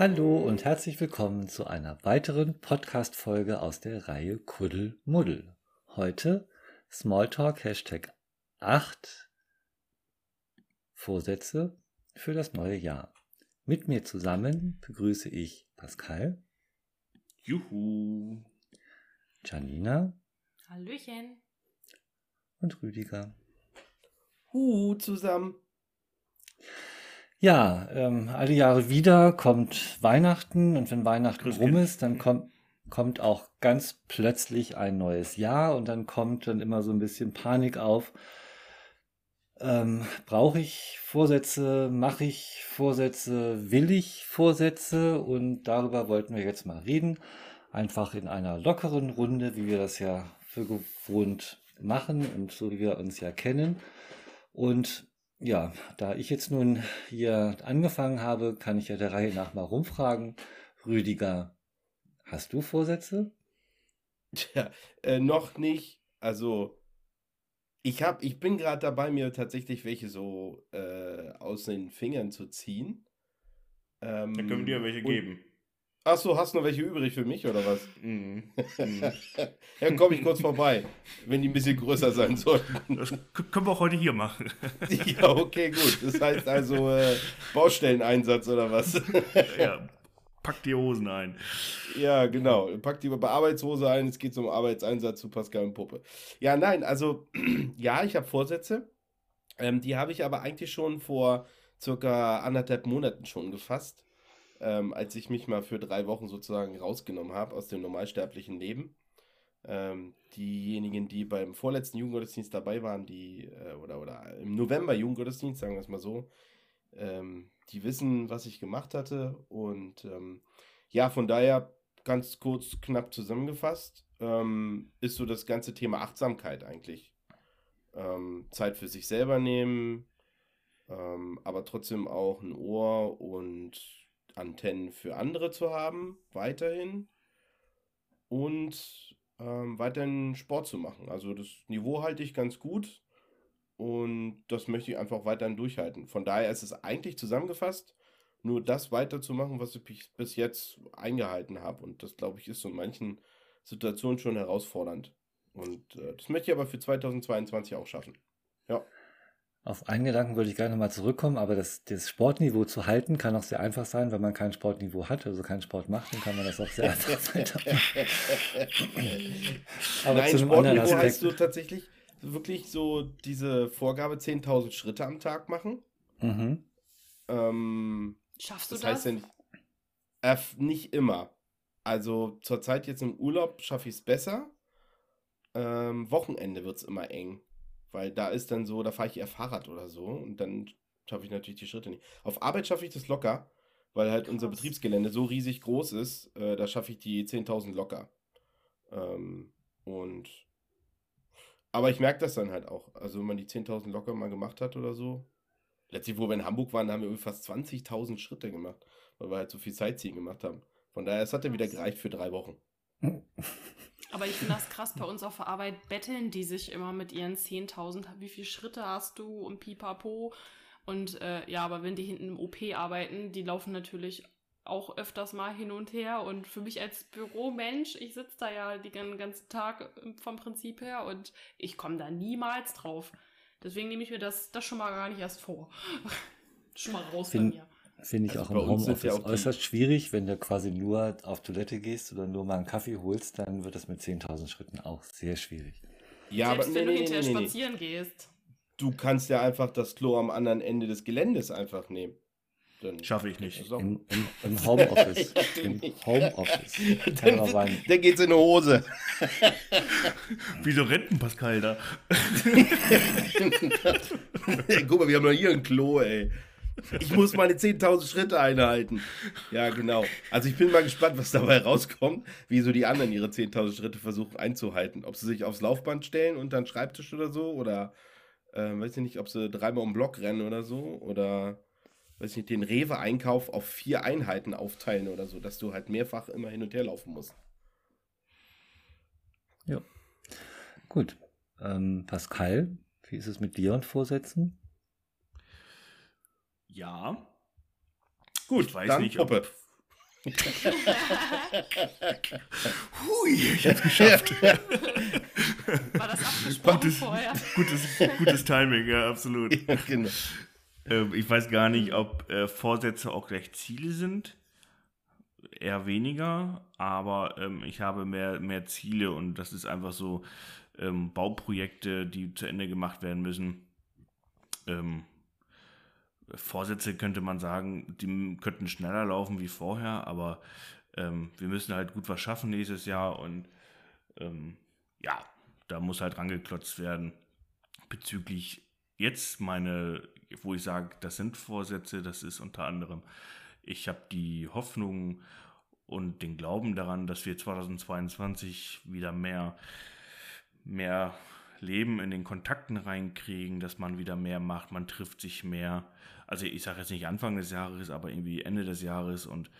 Hallo und herzlich willkommen zu einer weiteren Podcast-Folge aus der Reihe Kuddelmuddel. Heute Smalltalk Hashtag 8 Vorsätze für das neue Jahr. Mit mir zusammen begrüße ich Pascal. Juhu. Janina. Hallöchen. Und Rüdiger. Hu zusammen. Ja, ähm, alle Jahre wieder kommt Weihnachten und wenn Weihnachten Grüß rum ist, dann kommt, kommt auch ganz plötzlich ein neues Jahr und dann kommt dann immer so ein bisschen Panik auf. Ähm, Brauche ich Vorsätze? Mache ich Vorsätze? Will ich Vorsätze? Und darüber wollten wir jetzt mal reden. Einfach in einer lockeren Runde, wie wir das ja für gewohnt machen und so wie wir uns ja kennen. Und ja, da ich jetzt nun hier angefangen habe, kann ich ja der Reihe nach mal rumfragen. Rüdiger, hast du Vorsätze? Tja, äh, noch nicht. Also, ich hab, ich bin gerade dabei, mir tatsächlich welche so äh, aus den Fingern zu ziehen. Ähm, Dann können wir dir welche und- geben. Ach so, hast du noch welche übrig für mich oder was? Mhm. Dann komme ich kurz vorbei, wenn die ein bisschen größer sein sollten. Das können wir auch heute hier machen. ja, okay, gut. Das heißt also äh, Baustelleneinsatz oder was? ja, pack die Hosen ein. Ja, genau. Packt die bei Arbeitshose ein, es geht zum Arbeitseinsatz zu Pascal und Puppe. Ja, nein, also ja, ich habe Vorsätze. Ähm, die habe ich aber eigentlich schon vor circa anderthalb Monaten schon gefasst, ähm, als ich mich mal für drei Wochen sozusagen rausgenommen habe aus dem normalsterblichen Leben. Ähm, diejenigen, die beim vorletzten Jugendgottesdienst dabei waren, die, äh, oder, oder im November Jugendgottesdienst, sagen wir es mal so, ähm, die wissen, was ich gemacht hatte. Und ähm, ja, von daher ganz kurz, knapp zusammengefasst, ähm, ist so das ganze Thema Achtsamkeit eigentlich. Ähm, Zeit für sich selber nehmen, aber trotzdem auch ein Ohr und Antennen für andere zu haben, weiterhin. Und ähm, weiterhin Sport zu machen. Also das Niveau halte ich ganz gut und das möchte ich einfach weiterhin durchhalten. Von daher ist es eigentlich zusammengefasst, nur das weiterzumachen, was ich bis- jetzt eingehalten habe. Und das, glaube ich, ist in manchen Situationen schon herausfordernd. Und äh, das möchte ich aber für 2022 auch schaffen. Ja. Auf einen Gedanken würde ich gerne mal zurückkommen, aber das, das Sportniveau zu halten kann auch sehr einfach sein, wenn man kein Sportniveau hat, also keinen Sport macht, dann kann man das auch sehr einfach weitermachen. Aber Nein, zu einem Sportniveau heißt Aspekt. du tatsächlich wirklich so diese Vorgabe 10.000 Schritte am Tag machen. Mhm. Ähm, Schaffst du das das? heißt ja nicht, äh, nicht immer. Also zurzeit jetzt im Urlaub schaffe ich es besser. Ähm, Wochenende wird es immer eng. Weil da ist dann so, da fahre ich eher Fahrrad oder so und dann schaffe ich natürlich die Schritte nicht. Auf Arbeit schaffe ich das locker, weil halt unser Krass. Betriebsgelände so riesig groß ist, äh, da schaffe ich die 10.000 locker. Ähm, und aber ich merke das dann halt auch. Also wenn man die 10.000 locker mal gemacht hat oder so. Letztlich, wo wir in Hamburg waren, haben wir fast 20.000 Schritte gemacht, weil wir halt so viel Sightseeing gemacht haben. Von daher, es hat ja wieder gereicht für drei Wochen. Aber ich finde das krass, bei uns auf der Arbeit betteln die sich immer mit ihren 10.000, wie viele Schritte hast du und pipapo. Und äh, ja, aber wenn die hinten im OP arbeiten, die laufen natürlich auch öfters mal hin und her. Und für mich als Büromensch, ich sitze da ja den ganzen Tag vom Prinzip her und ich komme da niemals drauf. Deswegen nehme ich mir das, das schon mal gar nicht erst vor. schon mal raus Fin- bei mir. Finde ich Also auch im Homeoffice ja auch äußerst schwierig, wenn du quasi nur auf Toilette gehst oder nur mal einen Kaffee holst, dann wird das mit 10.000 Schritten auch sehr schwierig. Ja, Selbst aber wenn nee, du hinterher nee, nee, nee. spazieren gehst. Du kannst ja einfach das Klo am anderen Ende des Geländes einfach nehmen. Dann Schaffe ich nicht. ist auch- Im, im, im Homeoffice. Ja, Im. Homeoffice. Dann, sein. dann geht's in die Hose. Wieso rennt ein Pascal da? Guck mal, wir haben noch hier ein Klo, ey. Ich muss meine 10.000 Schritte einhalten. Ja, genau. Also ich bin mal gespannt, was dabei rauskommt, wie so die anderen ihre 10.000 Schritte versuchen einzuhalten. Ob sie sich aufs Laufband stellen unter einen Schreibtisch oder so oder äh, weiß ich nicht, ob sie dreimal um Block rennen oder so oder weiß ich nicht, den Rewe-Einkauf auf vier Einheiten aufteilen oder so, dass du halt mehrfach immer hin und her laufen musst. Ja. Gut. Ähm, Pascal, wie ist es mit dir und Vorsätzen? Ja. Gut, Ich weiß dann nicht, Puppe. ob. Hui, ich hab's geschafft. War das abgesprochen Gutes, vorher? gutes, gutes Timing, ja, absolut. Ja, genau. Ähm, ich weiß gar nicht, ob äh, Vorsätze auch gleich Ziele sind. Eher weniger, aber ähm, ich habe mehr, mehr Ziele und das ist einfach so ähm, Bauprojekte, die zu Ende gemacht werden müssen. Ähm, Vorsätze könnte man sagen, die könnten schneller laufen wie vorher, aber ähm, wir müssen halt gut was schaffen nächstes Jahr und ähm, ja, da muss halt rangeklotzt werden. Bezüglich jetzt meine, wo ich sage, das sind Vorsätze, das ist unter anderem, ich habe die Hoffnung und den Glauben daran, dass wir 2022 wieder mehr, mehr Leben in den Kontakten reinkriegen, dass man wieder mehr macht, man trifft sich mehr. Also ich sage jetzt nicht Anfang des Jahres, aber irgendwie Ende des Jahres und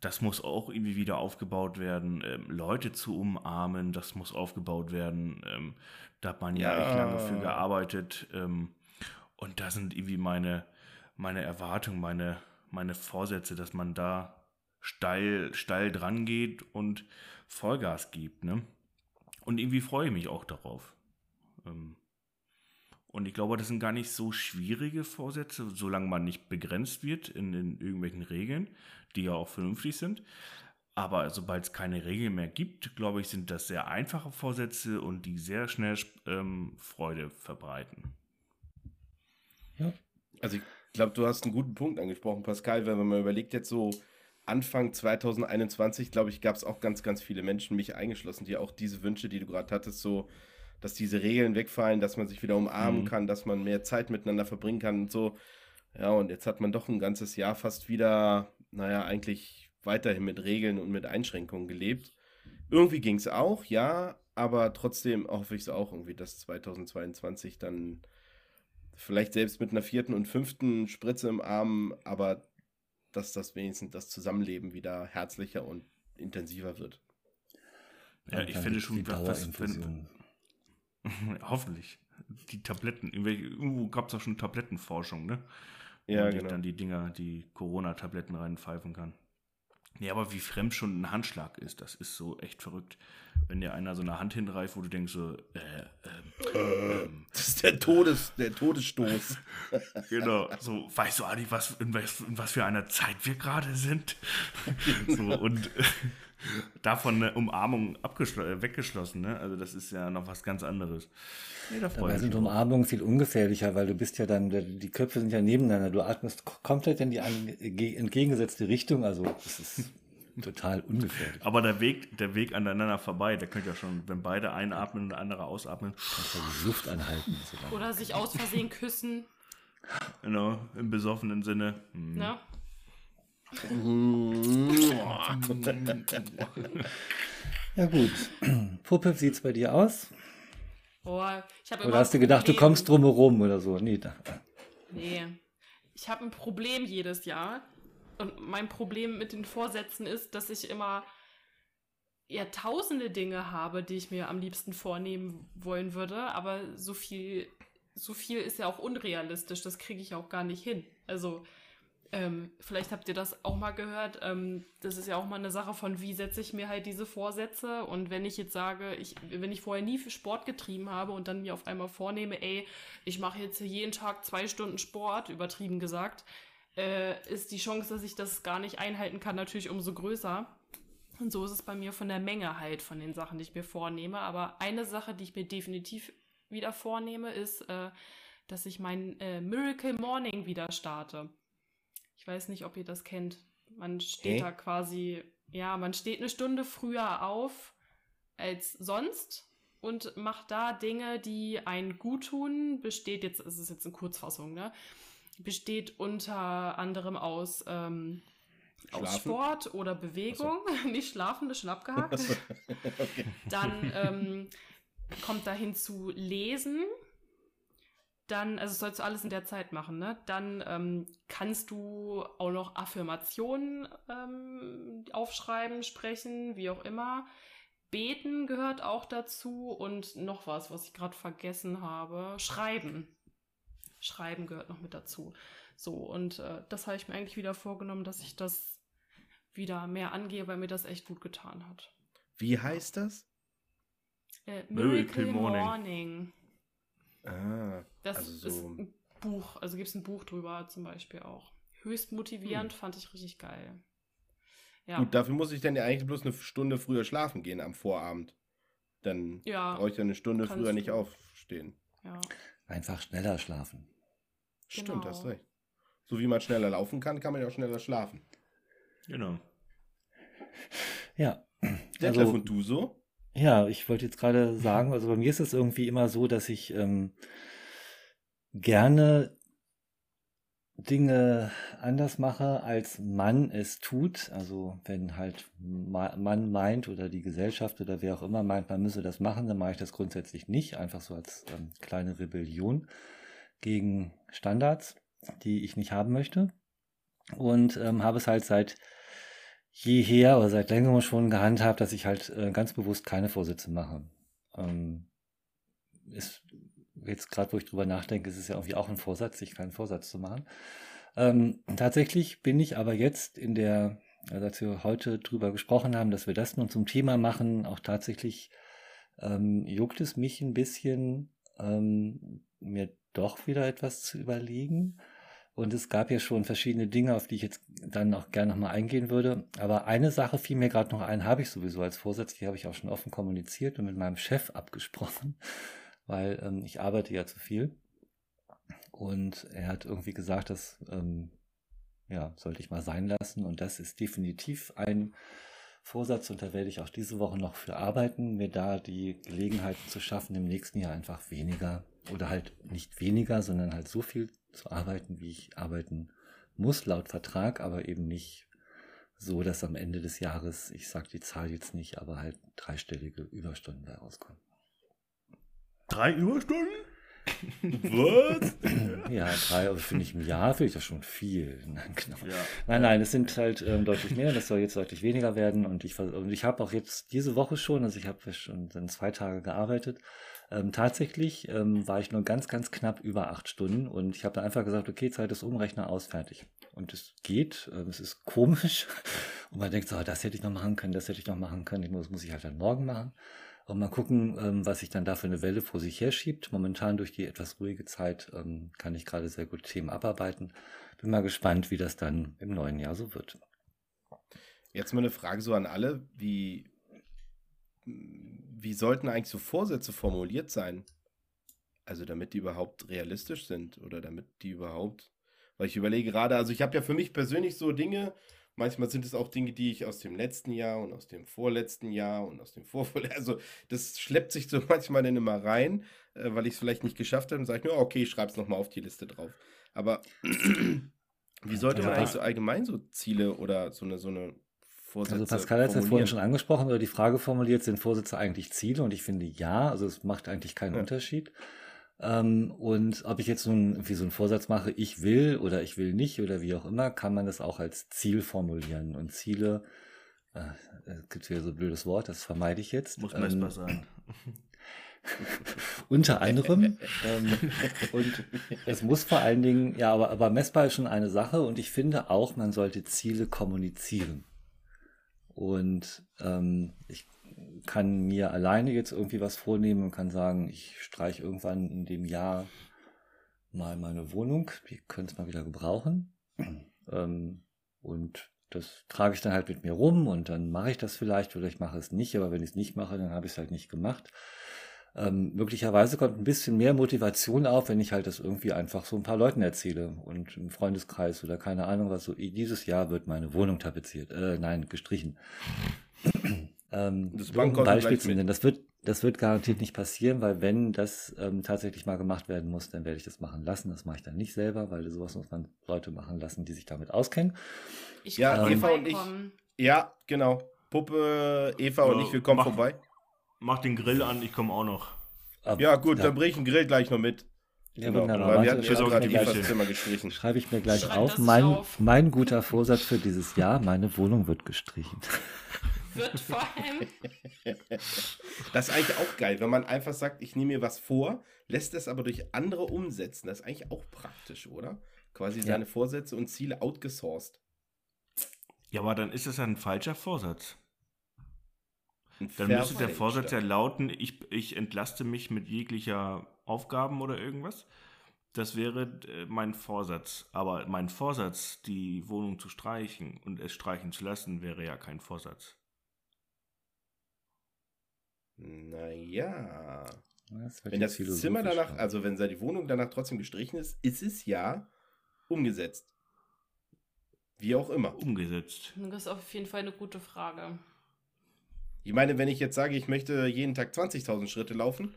das muss auch irgendwie wieder aufgebaut werden. Ähm, Leute zu umarmen, das muss aufgebaut werden. Ähm, da hat man ja, Ja. echt lange für gearbeitet. Ähm, und da sind irgendwie meine, meine Erwartungen, meine, meine Vorsätze, dass man da steil, steil dran geht und Vollgas gibt. Ne? Und irgendwie freue ich mich auch darauf. Ähm, und ich glaube, das sind gar nicht so schwierige Vorsätze, solange man nicht begrenzt wird in, in irgendwelchen Regeln, die ja auch vernünftig sind. Aber sobald es keine Regeln mehr gibt, glaube ich, sind das sehr einfache Vorsätze und die sehr schnell ähm, Freude verbreiten. Also ich glaube, du hast einen guten Punkt angesprochen, Pascal, wenn man überlegt, jetzt so Anfang 2021, glaube ich, gab es auch ganz, ganz viele Menschen, mich eingeschlossen, die auch diese Wünsche, die du gerade hattest, so, dass diese Regeln wegfallen, dass man sich wieder umarmen Mhm. kann, dass man mehr Zeit miteinander verbringen kann und so. Ja, und jetzt hat man doch ein ganzes Jahr fast wieder, naja, eigentlich weiterhin mit Regeln und mit Einschränkungen gelebt. Irgendwie ging es auch, ja, aber trotzdem hoffe ich es auch irgendwie, dass 2022 dann vielleicht selbst mit einer vierten und fünften Spritze im Arm, aber dass das wenigstens das Zusammenleben wieder herzlicher und intensiver wird. Ja, ich finde schon, was, wenn. hoffentlich. Die Tabletten, irgendwo gab es auch schon Tablettenforschung, ne? Ja, Wo genau. dann die Dinger, die Corona-Tabletten reinpfeifen kann. Ja, aber wie fremd schon ein Handschlag ist, das ist so echt verrückt. Wenn dir einer so eine Hand hinreißt, wo du denkst so, äh, ähm, ähm, Das ist der, Todes, der Todesstoß. Genau, so, weißt du eigentlich, was, in, was, in was für einer Zeit wir gerade sind? so, und davon eine Umarmung äh, weggeschlossen, ne? Also das ist ja noch was ganz anderes. Nee, da Dabei sind. Umarmungen viel ungefährlicher, weil du bist ja dann, die Köpfe sind ja nebeneinander. Du atmest komplett in die entgegengesetzte Richtung. Also es ist total ungefährlich. Aber der Weg, der Weg aneinander vorbei, der könnte ja schon, wenn beide einatmen und der andere ausatmen, Kannst ja die Luft anhalten. Oder sich aus Versehen küssen. genau, im besoffenen Sinne. Hm. Ne? Ja gut. Puppe, wie sieht's bei dir aus? Oh, Oder hast du gedacht, du kommst drumherum oder so? Nee, da, Nee. Ich habe ein Problem jedes Jahr. Und mein Problem mit den Vorsätzen ist, dass ich immer ja tausende Dinge habe, die ich mir am liebsten vornehmen wollen würde, aber so viel, so viel ist ja auch unrealistisch, das kriege ich auch gar nicht hin. Also, ähm, vielleicht habt ihr das auch mal gehört. Ähm, das ist ja auch mal eine Sache von, wie setze ich mir halt diese Vorsätze. Und wenn ich jetzt sage, ich, wenn ich vorher nie für Sport getrieben habe und dann mir auf einmal vornehme, ey, ich mache jetzt jeden Tag zwei Stunden Sport, übertrieben gesagt, äh, ist die Chance, dass ich das gar nicht einhalten kann, natürlich umso größer. Und so ist es bei mir von der Menge halt von den Sachen, die ich mir vornehme. Aber eine Sache, die ich mir definitiv wieder vornehme, ist, äh, dass ich mein äh, Miracle Morning wieder starte. Ich weiß nicht, ob ihr das kennt. Man steht Hä? da quasi, ja, man steht eine Stunde früher auf als sonst und macht da Dinge, die einen gut tun. Besteht jetzt, es ist jetzt eine Kurzfassung, ne? Besteht unter anderem aus, ähm, aus? Sport oder Bewegung. Nicht schlafen, das ist schon abgehakt. Okay. Dann ähm, kommt da hinzu Lesen. Dann, also das sollst du alles in der Zeit machen, ne? Dann ähm, kannst du auch noch Affirmationen ähm, aufschreiben, sprechen, wie auch immer. Beten gehört auch dazu und noch was, was ich gerade vergessen habe. Schreiben. Schreiben gehört noch mit dazu. So, und äh, das habe ich mir eigentlich wieder vorgenommen, dass ich das wieder mehr angehe, weil mir das echt gut getan hat. Wie heißt das? Äh, Miracle Miracle Morning. Morning. Ah, Das Also ist so- ein Buch, also gibt es ein Buch drüber zum Beispiel auch. Höchst motivierend, fand ich richtig geil. Ja, Gut, dafür muss ich dann ja eigentlich bloß eine Stunde früher schlafen gehen am Vorabend. Dann Ja, brauche ich ja eine Stunde früher nicht aufstehen. ja. Einfach schneller schlafen. Stimmt, Genau. hast recht. So wie man schneller laufen kann, kann man ja auch schneller schlafen. Genau. Ja. Detlef Also, und du so? Ja, ich wollte jetzt gerade sagen, also bei mir ist es irgendwie immer so, dass ich ähm, gerne Dinge anders mache, als man es tut. Also wenn halt ma- man meint oder die Gesellschaft oder wer auch immer meint, man müsse das machen, dann mache ich das grundsätzlich nicht. Einfach so als ähm, kleine Rebellion gegen Standards, die ich nicht haben möchte. Und ähm, habe es halt seit jeher oder seit längerem schon gehandhabt, dass ich halt äh, ganz bewusst keine Vorsätze mache. Ähm, ist jetzt gerade, wo ich drüber nachdenke, ist es ja irgendwie auch ein Vorsatz, sich keinen Vorsatz zu machen. Ähm, tatsächlich bin ich aber jetzt in der, also als wir heute drüber gesprochen haben, dass wir das nun zum Thema machen, auch tatsächlich ähm, juckt es mich ein bisschen, ähm, mir doch wieder etwas zu überlegen. Und es gab ja schon verschiedene Dinge, auf die ich jetzt dann auch gerne nochmal eingehen würde. Aber eine Sache fiel mir gerade noch ein, habe ich sowieso als Vorsatz, die habe ich auch schon offen kommuniziert und mit meinem Chef abgesprochen, weil ähm, ich arbeite ja zu viel. Und er hat irgendwie gesagt, das ähm, ja, sollte ich mal sein lassen. Und das ist definitiv ein Vorsatz und da werde ich auch diese Woche noch für arbeiten, mir da die Gelegenheit zu schaffen, im nächsten Jahr einfach weniger oder halt nicht weniger, sondern halt so viel zu arbeiten, wie ich arbeiten muss laut Vertrag, aber eben nicht so, dass am Ende des Jahres, ich sage die Zahl jetzt nicht, aber halt dreistellige Überstunden da rauskommen. Drei Überstunden? Was? Ja, drei, aber finde ich im Jahr, finde ich das schon viel. Nein, genau. Ja. Nein, nein, es sind halt ähm, deutlich mehr, das soll jetzt deutlich weniger werden und ich, und ich habe auch jetzt diese Woche schon, also ich habe schon dann zwei Tage gearbeitet, ähm, tatsächlich ähm, war ich nur ganz, ganz knapp über acht Stunden und ich habe dann einfach gesagt, okay, Zeit ist Umrechner aus, fertig. Und es geht, ähm, es ist komisch und man denkt so, ah, das hätte ich noch machen können, das hätte ich noch machen können, muss, muss ich halt dann morgen machen. Und mal gucken, ähm, was sich dann da für eine Welle vor sich her schiebt. Momentan durch die etwas ruhige Zeit ähm, kann ich gerade sehr gut Themen abarbeiten. Bin mal gespannt, wie das dann im neuen Jahr so wird. Jetzt mal eine Frage so an alle, wie, wie sollten eigentlich so Vorsätze formuliert sein? Also damit die überhaupt realistisch sind oder damit die überhaupt, weil ich überlege gerade, also ich habe ja für mich persönlich so Dinge, manchmal sind es auch Dinge, die ich aus dem letzten Jahr und aus dem vorletzten Jahr und aus dem vorvorletzten, also das schleppt sich so manchmal dann immer rein, äh, weil ich es vielleicht nicht geschafft habe und sage ich nur, okay, ich schreibe es nochmal auf die Liste drauf. Aber wie sollte man eigentlich so allgemein so Ziele oder so eine, so eine Vorsätze Also Pascal hat es ja vorhin schon angesprochen oder die Frage formuliert, sind Vorsätze eigentlich Ziele? Und ich finde ja, also es macht eigentlich keinen Ja. Unterschied. Ähm, und ob ich jetzt nun irgendwie so einen Vorsatz mache, ich will oder ich will nicht oder wie auch immer, kann man das auch als Ziel formulieren. Und Ziele, äh, es gibt hier so ein blödes Wort, das vermeide ich jetzt. Muss Ähm, messbar sein. Unter anderem. ähm, und es muss vor allen Dingen, ja, aber, aber messbar ist schon eine Sache und ich finde auch, man sollte Ziele kommunizieren. Und ähm, ich kann mir alleine jetzt irgendwie was vornehmen und kann sagen, ich streiche irgendwann in dem Jahr mal meine Wohnung, die könnte es mal wieder gebrauchen. Ähm, und das trage ich dann halt mit mir rum und dann mache ich das vielleicht oder ich mache es nicht, aber wenn ich es nicht mache, dann habe ich es halt nicht gemacht. Ähm, möglicherweise kommt ein bisschen mehr Motivation auf, wenn ich halt das irgendwie einfach so ein paar Leuten erzähle und im Freundeskreis oder keine Ahnung was so. Dieses Jahr wird meine Wohnung tapeziert. Äh, nein, gestrichen. ähm, Das um ein Beispiel zu nennen. Das wird, das wird garantiert nicht passieren, weil wenn das ähm, tatsächlich mal gemacht werden muss, dann werde ich das machen lassen. Das mache ich dann nicht selber, weil sowas muss man Leute machen lassen, die sich damit auskennen. Ich Ja, kann Eva und ich-. Ja, genau. Puppe, Eva und Ja, ich, wir kommen mach- vorbei. Mach den Grill an, ich komme auch noch. Aber, Ja, gut, ja, dann bring ich den Grill gleich noch mit. ja, Genau, wunderbar. weil wir hatten schreibe gerade ich mir Evas gleich- Zimmer gestrichen. Schreibe ich mir gleich Schreib auf. Mein, auf. mein guter Vorsatz für dieses Jahr, meine Wohnung wird gestrichen. wird vor allem. Das ist eigentlich auch geil, wenn man einfach sagt, ich nehme mir was vor, lässt es aber durch andere umsetzen. Das ist eigentlich auch praktisch, oder? Quasi Ja. seine Vorsätze und Ziele outgesourced. Ja, aber dann ist das ja ein falscher Vorsatz. Dann müsste der. Vorsatz ja lauten, ich, ich entlaste mich mit jeglicher Aufgaben oder irgendwas. Das wäre äh, mein Vorsatz. Aber mein Vorsatz, die Wohnung zu streichen und es streichen zu lassen, wäre ja kein Vorsatz. Naja. Das Wenn das Zimmer danach, also wenn die Wohnung danach trotzdem gestrichen ist, ist es ja umgesetzt. Wie auch immer. Umgesetzt. Das ist auf jeden Fall eine gute Frage. Ich meine, wenn ich jetzt sage, ich möchte jeden Tag 20.000 Schritte laufen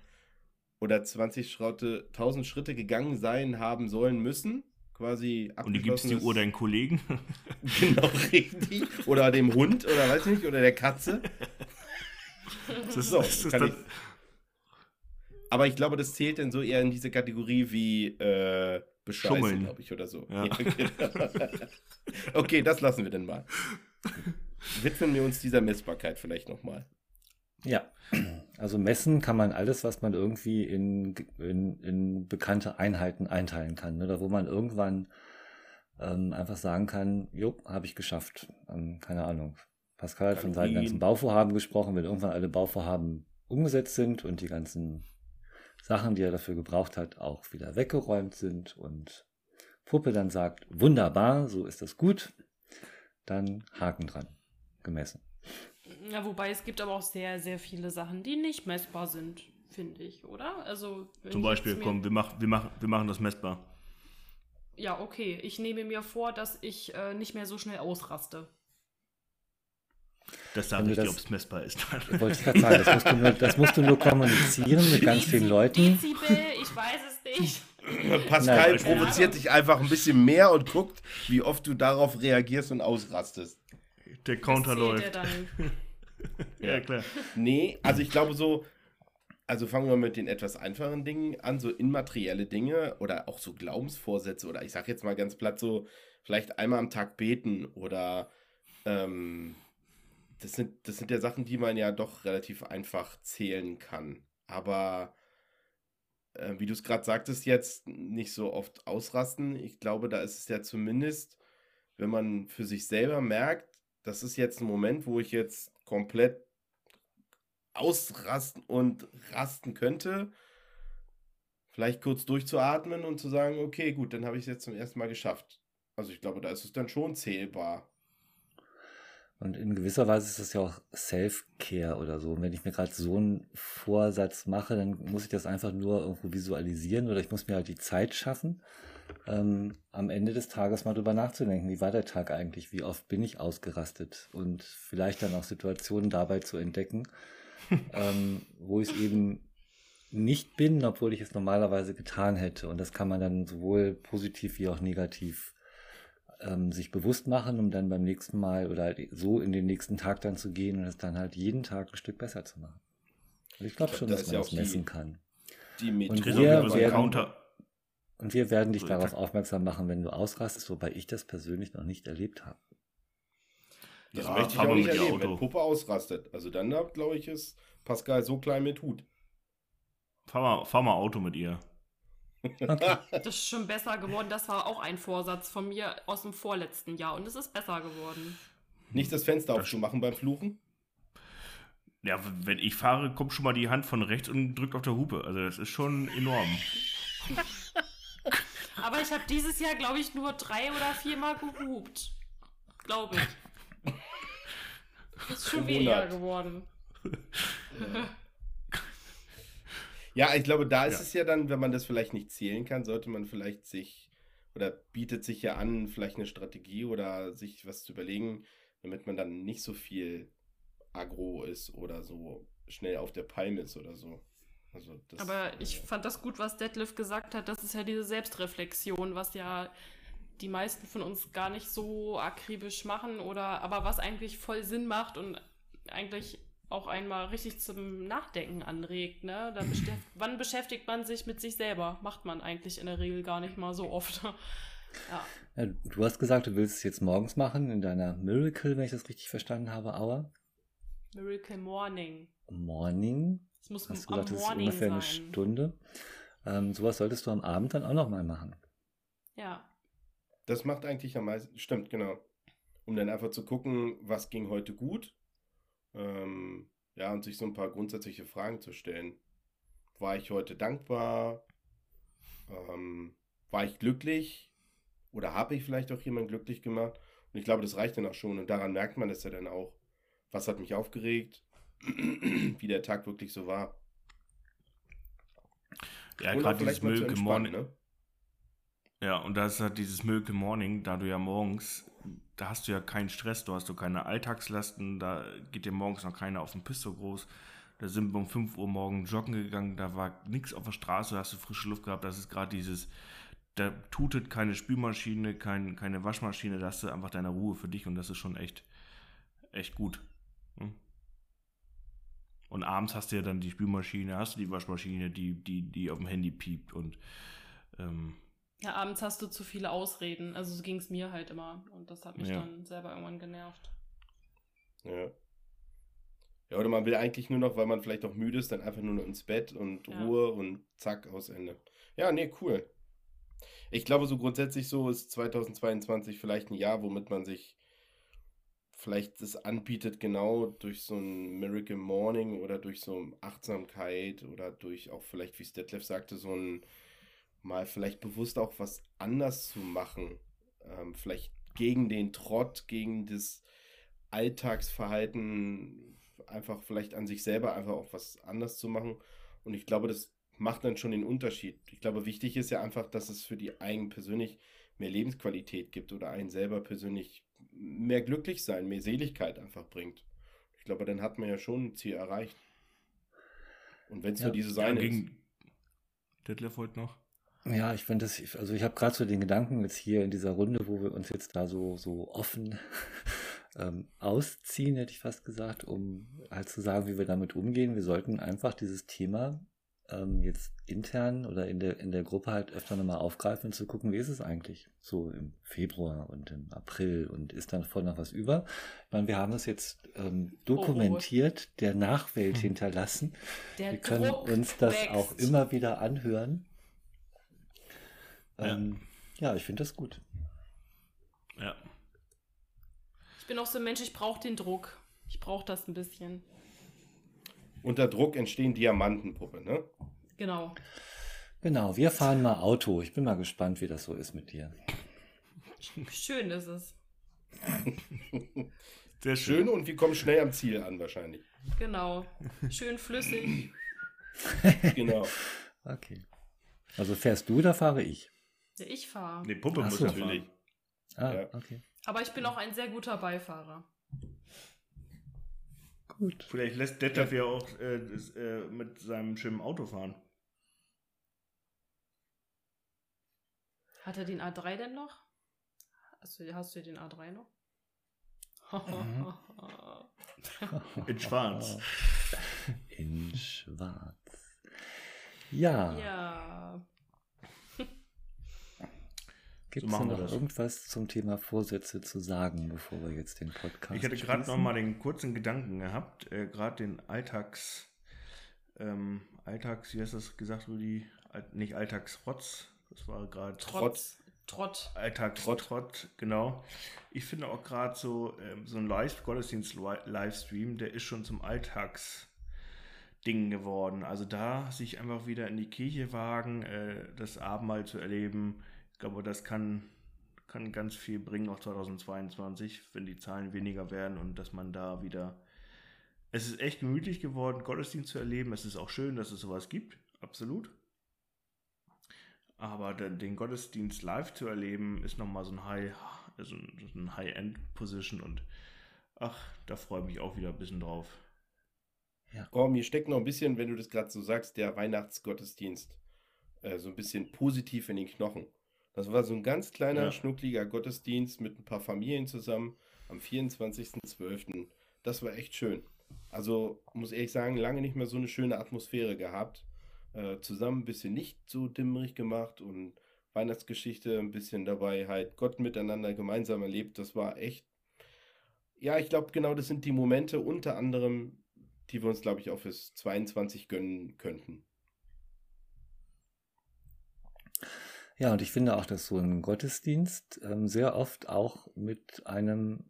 oder 20 Schritte, 1000 Schritte gegangen sein, haben sollen müssen, quasi Und die gibst die Uhr deinen Kollegen. Genau, richtig. Oder dem Hund oder weiß nicht, oder der Katze. Das ist, So, das ist kann dann, ich- Aber ich glaube, das zählt dann so eher in diese Kategorie wie äh, Bescheißen, glaube ich, oder so. Ja. genau. okay, das lassen wir denn mal. Widmen wir uns dieser Messbarkeit vielleicht nochmal. Ja, also messen kann man alles, was man irgendwie in, in, in bekannte Einheiten einteilen kann. Ne? Oder wo man irgendwann ähm, einfach sagen kann, jo, habe ich geschafft. Ähm, keine Ahnung. Pascal hat von seinen ganzen Bauvorhaben gesprochen, wenn irgendwann alle Bauvorhaben umgesetzt sind und die ganzen Sachen, die er dafür gebraucht hat, auch wieder weggeräumt sind und Puppe dann sagt, wunderbar, so ist das gut, dann Haken dran, gemessen. Ja, wobei es gibt aber auch sehr, sehr viele Sachen, die nicht messbar sind, finde ich, oder? Also wenn zum Beispiel, komm, wir, mach, wir, machen, wir machen das messbar. Ja, okay. Ich nehme mir vor, dass ich äh, nicht mehr so schnell ausraste. Das sage du ich dir, ob es messbar ist. Wollte ich gerade sagen, das musst, du nur, das musst du nur kommunizieren mit ganz vielen Leuten. Dezibel, ich weiß es nicht. Pascal Nein. provoziert dich einfach ein bisschen mehr und guckt, wie oft du darauf reagierst und ausrastest. Der Counter läuft. Ja, klar. Nee, also ich glaube so, also fangen wir mit den etwas einfachen Dingen an, so immaterielle Dinge oder auch so Glaubensvorsätze oder ich sag jetzt mal ganz platt so, vielleicht einmal am Tag beten oder ähm, das sind, das sind ja Sachen, die man ja doch relativ einfach zählen kann. Aber äh, wie du es gerade sagtest, jetzt nicht so oft ausrasten. Ich glaube, da ist es ja zumindest, wenn man für sich selber merkt, das ist jetzt ein Moment, wo ich jetzt komplett ausrasten und rasten könnte, vielleicht kurz durchzuatmen und zu sagen, okay, gut, dann habe ich es jetzt zum ersten Mal geschafft. Also ich glaube, da ist es dann schon zählbar. Und in gewisser Weise ist das ja auch Self-Care oder so. Und wenn ich mir gerade so einen Vorsatz mache, dann muss ich das einfach nur irgendwo visualisieren oder ich muss mir halt die Zeit schaffen, ähm, am Ende des Tages mal drüber nachzudenken, wie war der Tag eigentlich, wie oft bin ich ausgerastet und vielleicht dann auch Situationen dabei zu entdecken, ähm, wo ich es eben nicht bin, obwohl ich es normalerweise getan hätte. Und das kann man dann sowohl positiv wie auch negativ ähm, sich bewusst machen, um dann beim nächsten Mal oder halt so in den nächsten Tag dann zu gehen und es dann halt jeden Tag ein Stück besser zu machen. Also ich glaube glaub, schon, das dass man ja das die- messen kann. Die Und Methode. Chris, wir werden- Counter. Und wir werden dich darauf aufmerksam machen, wenn du ausrastest, wobei ich das persönlich noch nicht erlebt habe. Das Ja, möchte ich auch nicht erleben, Auto. wenn Puppe ausrastet. Also dann, glaube ich, ist Pascal so klein mit Hut. Fahr mal, fahr mal Auto mit ihr. Okay. Das ist schon besser geworden. Das war auch ein Vorsatz von mir aus dem vorletzten Jahr und es ist besser geworden. Nicht das Fenster aufzumachen beim Fluchen. Ja, wenn ich fahre, kommt schon mal die Hand von rechts und drückt auf der Hupe. Also das ist schon enorm. Aber ich habe dieses Jahr, glaube ich, nur drei oder viermal gehupt. Glaube ich. Ist schon weniger geworden. Ja, ich glaube, da ist Ja. es ja dann, wenn man das vielleicht nicht zählen kann, sollte man vielleicht sich oder bietet sich ja an, vielleicht eine Strategie oder sich was zu überlegen, damit man dann nicht so viel aggro ist oder so schnell auf der Palme ist oder so. Also das, Aber ich äh, fand das gut, was Detlef gesagt hat. Das ist ja diese Selbstreflexion, was ja die meisten von uns gar nicht so akribisch machen oder aber was eigentlich voll Sinn macht und eigentlich auch einmal richtig zum Nachdenken anregt. Ne? Da beschäft wann beschäftigt man sich mit sich selber? Macht man eigentlich in der Regel gar nicht mal so oft. ja. Ja, du hast gesagt, du willst es jetzt morgens machen in deiner Miracle, wenn ich das richtig verstanden habe, Aua. Miracle Morning. Morning. Es muss Hast du am gesagt, das ist Morning ungefähr eine sein. Stunde. Ähm, sowas solltest du am Abend dann auch nochmal machen. Ja. Das macht eigentlich am meisten, stimmt, genau. Um dann einfach zu gucken, was ging heute gut. Ähm, ja, und sich so ein paar grundsätzliche Fragen zu stellen. War ich heute dankbar? Ähm, war ich glücklich? Oder habe ich vielleicht auch jemanden glücklich gemacht? Und ich glaube, das reicht dann auch schon. Und daran merkt man das ja dann auch. Was hat mich aufgeregt? Wie der Tag wirklich so war. Ja, gerade dieses Milk Morning. ne? Ja, und das ist halt dieses Milk Morning, da du ja morgens, da hast du ja keinen Stress, du hast du keine Alltagslasten, da geht dir morgens noch keiner auf den Piss so groß. Da sind wir um 5 Uhr morgen joggen gegangen, da war nichts auf der Straße, da hast du frische Luft gehabt, das ist gerade dieses, da tutet keine Spülmaschine, kein, keine Waschmaschine, da hast du einfach deine Ruhe für dich und das ist schon echt, echt gut. Hm? Und abends hast du ja dann die Spülmaschine, hast du die Waschmaschine, die, die, die auf dem Handy piept und ähm, Ja, abends hast du zu viele Ausreden. Also so ging es mir halt immer. Und das hat mich Ja. dann selber irgendwann genervt. Ja. Ja, oder man will eigentlich nur noch, weil man vielleicht auch müde ist, dann einfach nur noch ins Bett und Ja. Ruhe und zack, aus Ende. Ja, nee, cool. Ich glaube, so grundsätzlich so ist 2022 vielleicht ein Jahr, womit man sich vielleicht das anbietet, genau durch so ein Miracle Morning oder durch so Achtsamkeit oder durch auch vielleicht, wie es Detlef sagte, so ein mal vielleicht bewusst auch was anders zu machen. Ähm, vielleicht gegen den Trott, gegen das Alltagsverhalten, einfach vielleicht an sich selber einfach auch was anders zu machen. Und ich glaube, das macht dann schon den Unterschied. Ich glaube, wichtig ist ja einfach, dass es für die einen persönlich mehr Lebensqualität gibt oder einen selber persönlich mehr glücklich sein, mehr Seligkeit einfach bringt. Ich glaube, dann hat man ja schon ein Ziel erreicht. Und wenn es Ja. nur diese ja, sein ist. Detlef wollte noch. Ja, ich finde das, also ich habe gerade so den Gedanken jetzt hier in dieser Runde, wo wir uns jetzt da so, so offen ähm, ausziehen, hätte ich fast gesagt, um halt zu sagen, wie wir damit umgehen. Wir sollten einfach dieses Thema ähm, jetzt intern oder in der, in der Gruppe halt öfter nochmal aufgreifen und zu gucken, wie ist es eigentlich so im Februar und im April und ist dann voll noch was über. Ich meine, wir haben es jetzt ähm, dokumentiert, der Nachwelt Hm. hinterlassen. Der Wir können Druck uns das wächst. auch immer wieder anhören. Ja. Ähm, ja, ich finde das gut. Ja. Ich bin auch so ein Mensch, ich brauche den Druck. Ich brauche das ein bisschen. Unter Druck entstehen Diamantenpuppe, ne? Genau. Genau, wir fahren mal Auto. Ich bin mal gespannt, wie das so ist mit dir. Schön ist es. Sehr Schön und wir kommen schnell am Ziel an, wahrscheinlich. Genau. Schön flüssig. Genau. Okay. Also fährst du oder fahre ich? Ja, ich fahre. Nee, Puppe Ach muss so. Natürlich. fahren. Ah, Ja. okay. Aber ich bin auch ein sehr guter Beifahrer. Gut. Vielleicht lässt Detlef ja auch äh, das, äh, mit seinem schönen Auto fahren. Hat er den A3 denn noch? Hast du, hast du den A3 noch? In Schwarz. In Schwarz. Ja. ja. Gibt So es machen wir noch irgendwas zum Thema Vorsätze zu sagen, bevor wir jetzt den Podcast Ich hatte gerade noch mal den kurzen Gedanken gehabt, äh, gerade den Alltags, ähm, Alltags, wie hast du das gesagt, Rudi? Al nicht Alltagsrotz, das war gerade Trotz. Trott. Alltagstrott, Trott, genau. Ich finde auch gerade so, ähm, so ein Live Gottesdienst-Livestream, der ist schon zum Alltagsding geworden. Also da sich einfach wieder in die Kirche wagen, äh, das Abendmahl zu erleben, ich glaube, das kann, kann ganz viel bringen, auch 2022, wenn die Zahlen weniger werden und dass man da wieder. Es ist echt gemütlich geworden, Gottesdienst zu erleben. Es ist auch schön, dass es sowas gibt, absolut. Aber den, Gottesdienst live zu erleben, ist nochmal so ein High, so ein, High-End-Position und ach, da freue ich mich auch wieder ein bisschen drauf. Oh, mir steckt noch ein bisschen, wenn du das gerade so sagst, der Weihnachtsgottesdienst äh, so ein bisschen positiv in den Knochen. Das war so ein ganz kleiner, Ja. schnuckliger Gottesdienst mit ein paar Familien zusammen am 24.12. Das war echt schön. Also muss ehrlich sagen, lange nicht mehr so eine schöne Atmosphäre gehabt. Äh, zusammen ein bisschen nicht so dimmerig gemacht und Weihnachtsgeschichte ein bisschen dabei halt Gott miteinander gemeinsam erlebt. Das war echt, ja, ich glaube, genau das sind die Momente unter anderem, die wir uns, glaube ich, auch fürs 22 gönnen könnten. Ja, und ich finde auch, dass so ein Gottesdienst ähm, sehr oft auch mit einem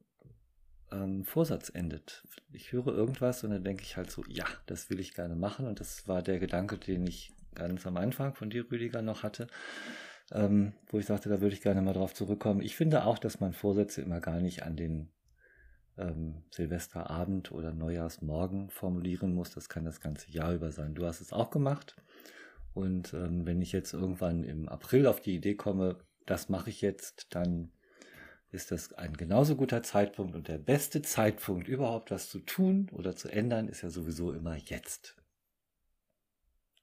ähm, Vorsatz endet. Ich höre irgendwas und dann denke ich halt so, ja, das will ich gerne machen. Und das war der Gedanke, den ich ganz am Anfang von dir, Rüdiger, noch hatte, ähm, wo ich sagte, da würde ich gerne mal drauf zurückkommen. Ich finde auch, dass man Vorsätze immer gar nicht an den ähm, Silvesterabend oder Neujahrsmorgen formulieren muss. Das kann das ganze Jahr über sein. Du hast es auch gemacht. Und ähm, wenn ich jetzt irgendwann im April auf die Idee komme, das mache ich jetzt, dann ist das ein genauso guter Zeitpunkt und der beste Zeitpunkt überhaupt was zu tun oder zu ändern, ist ja sowieso immer jetzt.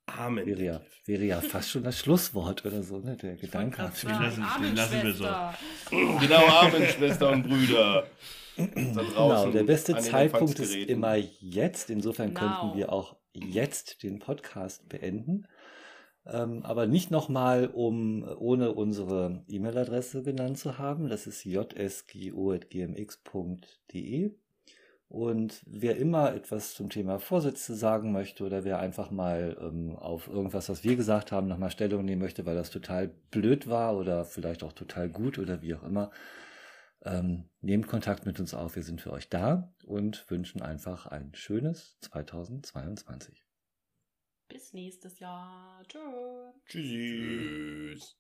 Amen. Wäre ja, wäre ja fast schon das Schlusswort oder so, ne? Der Gedanke Den lassen- den Amen, lassen wir so. Schwester. Genau, Amen, Schwester und Brüder. Genau, der beste Zeitpunkt ist immer jetzt. Insofern Now. könnten wir auch jetzt den Podcast beenden. Ähm, aber nicht nochmal, um ohne unsere E-Mail-Adresse genannt zu haben. Das ist jsgo.gmx.de. Und wer immer etwas zum Thema Vorsätze sagen möchte oder wer einfach mal ähm, auf irgendwas, was wir gesagt haben, nochmal Stellung nehmen möchte, weil das total blöd war oder vielleicht auch total gut oder wie auch immer, ähm, nehmt Kontakt mit uns auf. Wir sind für euch da und wünschen einfach ein schönes 2022. Bis nächstes Jahr. Tschö. Tschüss.